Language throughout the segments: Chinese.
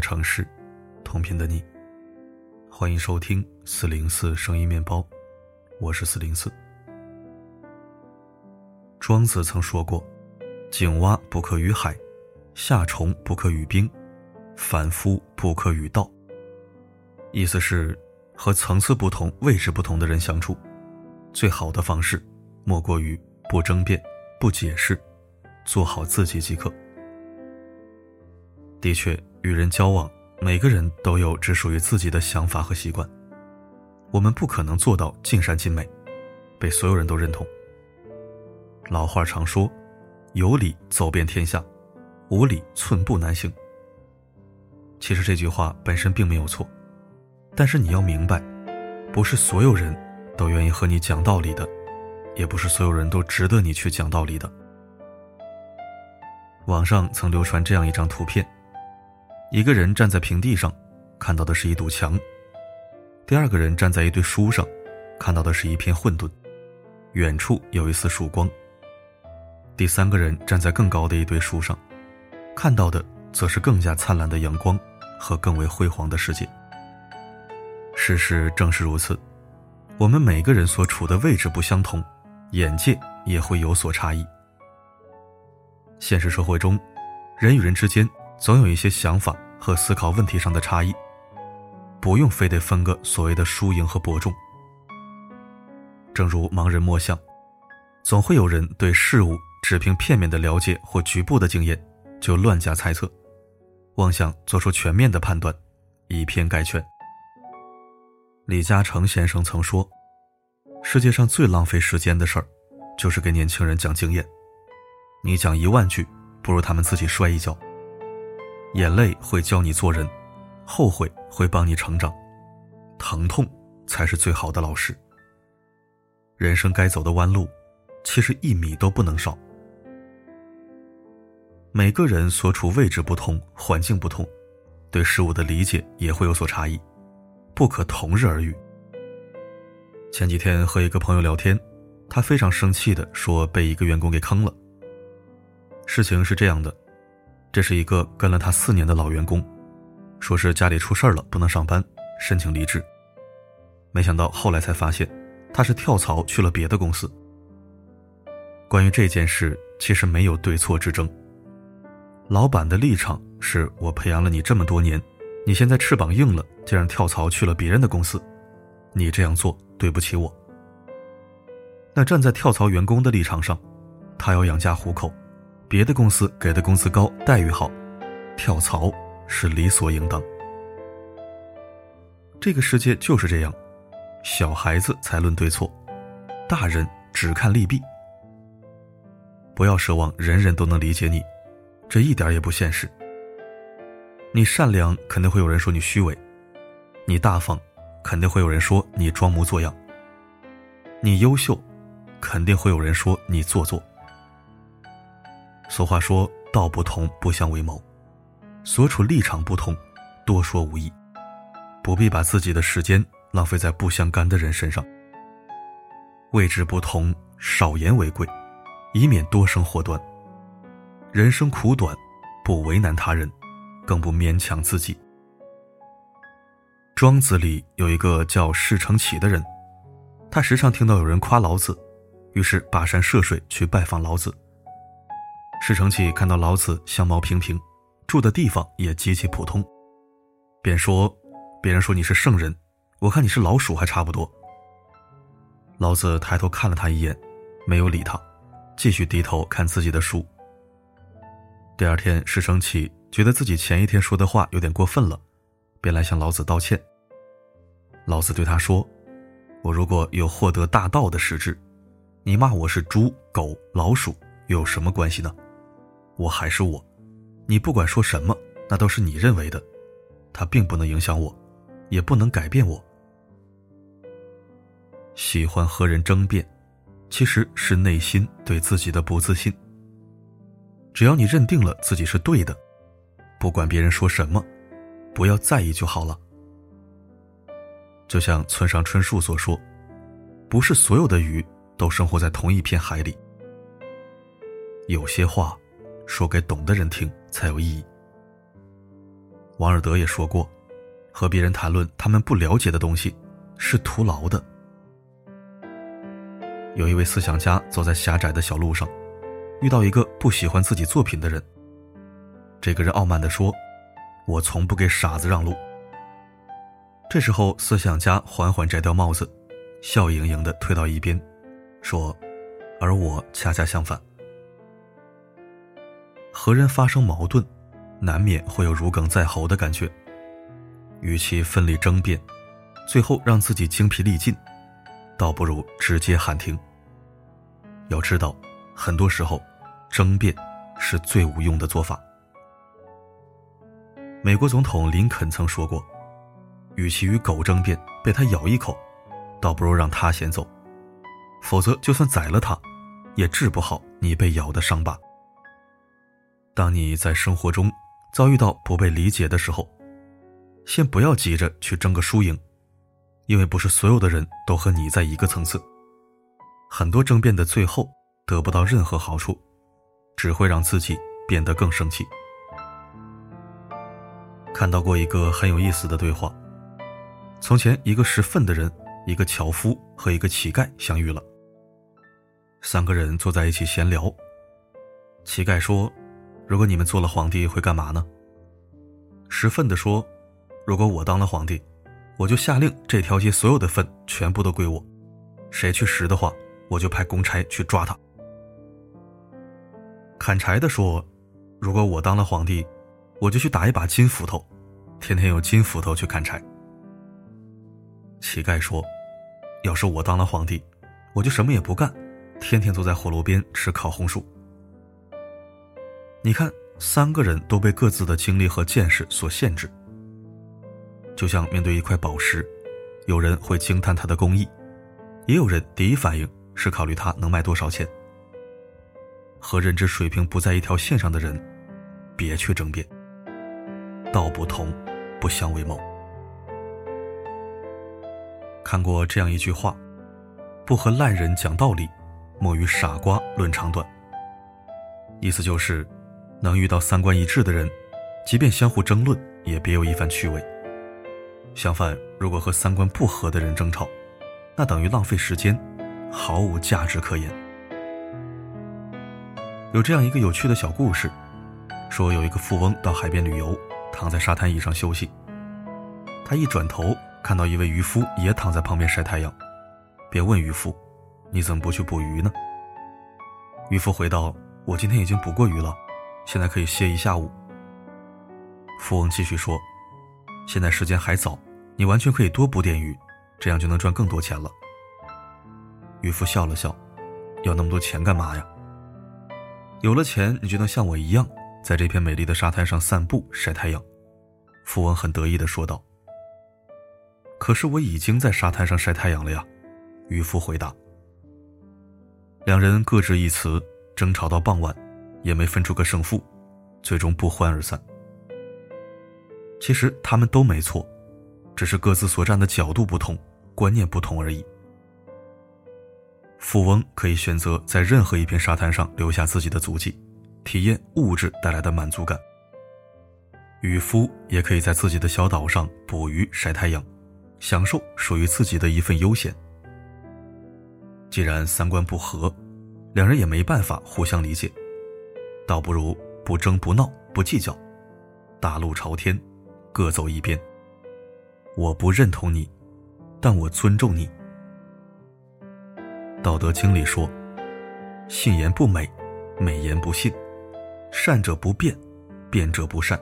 城市，同频的你，欢迎收听四零四声音面包，我是四零四。庄子曾说过：“井蛙不可与海，夏虫不可与冰，凡夫不可与道。”意思是，和层次不同、位置不同的人相处，最好的方式，莫过于不争辩、不解释，做好自己即可。的确，与人交往，每个人都有只属于自己的想法和习惯，我们不可能做到尽善尽美，被所有人都认同。老话常说：“有理走遍天下，无理寸步难行。”其实这句话本身并没有错。但是你要明白，不是所有人都愿意和你讲道理的，也不是所有人都值得你去讲道理的。网上曾流传这样一张图片：一个人站在平地上，看到的是一堵墙；第二个人站在一堆书上，看到的是一片混沌，远处有一丝曙光；第三个人站在更高的一堆书上，看到的则是更加灿烂的阳光和更为辉煌的世界。事实正是如此，我们每个人所处的位置不相同，眼界也会有所差异。现实社会中，人与人之间总有一些想法和思考问题上的差异，不用非得分个所谓的输赢和伯仲。正如盲人摸象，总会有人对事物只凭片面的了解或局部的经验就乱加猜测，妄想做出全面的判断，以偏概全。李嘉诚先生曾说：“世界上最浪费时间的事儿，就是给年轻人讲经验。你讲一万句，不如他们自己摔一跤。眼泪会教你做人，后悔会帮你成长，疼痛才是最好的老师。人生该走的弯路，其实一米都不能少。每个人所处位置不同，环境不同，对事物的理解也会有所差异。”不可同日而语。前几天和一个朋友聊天，他非常生气的说被一个员工给坑了。事情是这样的，这是一个跟了他四年的老员工，说是家里出事了不能上班，申请离职。没想到后来才发现，他是跳槽去了别的公司。关于这件事，其实没有对错之争。老板的立场是我培养了你这么多年。你现在翅膀硬了，竟然跳槽去了别人的公司，你这样做对不起我。那站在跳槽员工的立场上，他要养家糊口，别的公司给的工资高，待遇好，跳槽是理所应当。这个世界就是这样，小孩子才论对错，大人只看利弊。不要奢望人人都能理解你，这一点也不现实。你善良，肯定会有人说你虚伪；你大方，肯定会有人说你装模作样；你优秀，肯定会有人说你做作。俗话说：“道不同，不相为谋。”所处立场不同，多说无益，不必把自己的时间浪费在不相干的人身上。位置不同，少言为贵，以免多生祸端。人生苦短，不为难他人。更不勉强自己。庄子里有一个叫释承启的人，他时常听到有人夸老子，于是跋山涉水去拜访老子。释承启看到老子相貌平平，住的地方也极其普通，便说：“别人说你是圣人，我看你是老鼠还差不多。”老子抬头看了他一眼，没有理他，继续低头看自己的书。第二天，释承启。觉得自己前一天说的话有点过分了，便来向老子道歉。老子对他说：“我如果有获得大道的实质，你骂我是猪、狗、老鼠又有什么关系呢？我还是我，你不管说什么，那都是你认为的，它并不能影响我，也不能改变我。喜欢和人争辩，其实是内心对自己的不自信。只要你认定了自己是对的。”不管别人说什么，不要在意就好了。就像村上春树所说：“不是所有的鱼都生活在同一片海里。有些话，说给懂的人听才有意义。”王尔德也说过，和别人谈论他们不了解的东西，是徒劳的。有一位思想家走在狭窄的小路上，遇到一个不喜欢自己作品的人。这个人傲慢地说：“我从不给傻子让路。”这时候，思想家缓缓摘掉帽子，笑盈盈地退到一边，说：“而我恰恰相反。和人发生矛盾，难免会有如鲠在喉的感觉。与其奋力争辩，最后让自己精疲力尽。”倒不如直接喊停。要知道，很多时候，争辩是最无用的做法。美国总统林肯曾说过：“与其与狗争辩，被它咬一口，倒不如让它先走。否则，就算宰了它，也治不好你被咬的伤疤。”当你在生活中遭遇到不被理解的时候，先不要急着去争个输赢。因为不是所有的人都和你在一个层次，很多争辩的最后得不到任何好处，只会让自己变得更生气。看到过一个很有意思的对话：从前，一个识粪的人、一个樵夫和一个乞丐相遇了。三个人坐在一起闲聊。乞丐说：“如果你们做了皇帝，会干嘛呢？”识粪的说：“如果我当了皇帝。”我就下令，这条街所有的粪全部都归我，谁去拾的话，我就派公差去抓他。砍柴的说：“如果我当了皇帝，我就去打一把金斧头，天天用金斧头去砍柴。”乞丐说：“要是我当了皇帝，我就什么也不干，天天坐在火炉边吃烤红薯。”你看，三个人都被各自的经历和见识所限制。就像面对一块宝石，有人会惊叹它的工艺，也有人第一反应是考虑它能卖多少钱。和认知水平不在一条线上的人，别去争辩。道不同，不相为谋。看过这样一句话：不和烂人讲道理，莫与傻瓜论长短。意思就是，能遇到三观一致的人，即便相互争论，也别有一番趣味。相反，如果和三观不合的人争吵，那等于浪费时间，毫无价值可言。有这样一个有趣的小故事，说有一个富翁到海边旅游，躺在沙滩椅上休息。他一转头看到一位渔夫也躺在旁边晒太阳，便问渔夫：“你怎么不去捕鱼呢？”渔夫回道：“我今天已经捕过鱼了，现在可以歇一下午。”富翁继续说。现在时间还早，你完全可以多捕点鱼，这样就能赚更多钱了。渔夫笑了笑，要那么多钱干嘛呀？有了钱，你就能像我一样，在这片美丽的沙滩上散步晒太阳。富翁很得意地说道。可是我已经在沙滩上晒太阳了呀，渔夫回答。两人各执一词，争吵到傍晚，也没分出个胜负，最终不欢而散。其实他们都没错，只是各自所站的角度不同，观念不同而已。富翁可以选择在任何一片沙滩上留下自己的足迹，体验物质带来的满足感；渔夫也可以在自己的小岛上捕鱼、晒太阳，享受属于自己的一份悠闲。既然三观不合，两人也没办法互相理解，倒不如不争不闹不计较，大路朝天。各走一边。我不认同你，但我尊重你。道德经里说：“信言不美，美言不信；善者不辩，辩者不善。”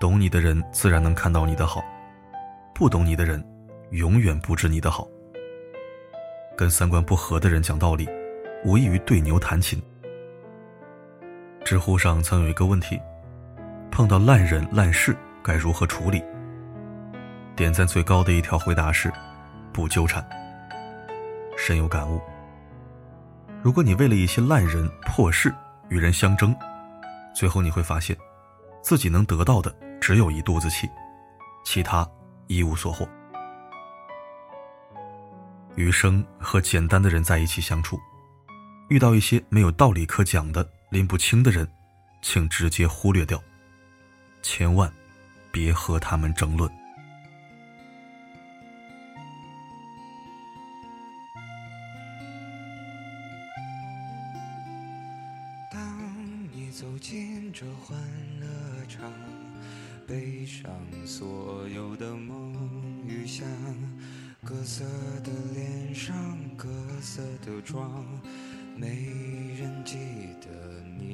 懂你的人自然能看到你的好，不懂你的人永远不知你的好。跟三观不合的人讲道理，无异于对牛弹琴。知乎上曾有一个问题：碰到烂人烂事。该如何处理？点赞最高的一条回答是：不纠缠。深有感悟。如果你为了一些烂人破事与人相争，最后你会发现，自己能得到的只有一肚子气，其他一无所获。余生和简单的人在一起相处，遇到一些没有道理可讲的、拎不清的人，请直接忽略掉，千万。别和他们争论。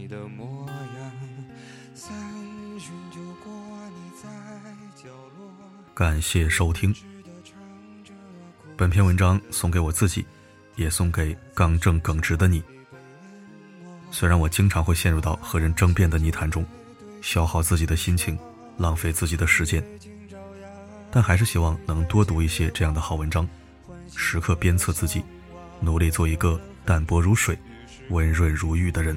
的模样。三，感谢收听。本篇文章送给我自己，也送给刚正耿直的你。虽然我经常会陷入到和人争辩的泥潭中，消耗自己的心情，浪费自己的时间，但还是希望能多读一些这样的好文章，时刻鞭策自己，努力做一个淡泊如水、温润如玉的人。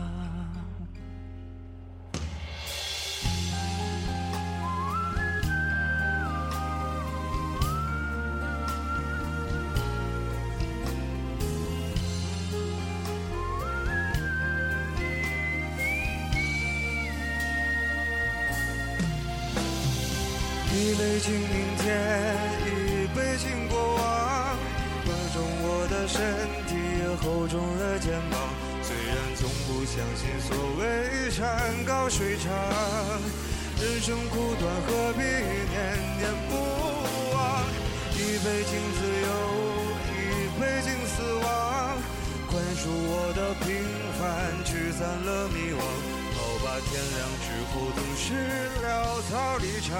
一杯敬明天，一杯敬过往。宽重我的身体，厚重的肩膀。虽然从不相信所谓山高水长，人生苦短，何必念念不忘？一杯敬自由，一杯敬死亡。宽恕我的平凡，驱散了迷惘。好吧，天亮之后总是潦草离场。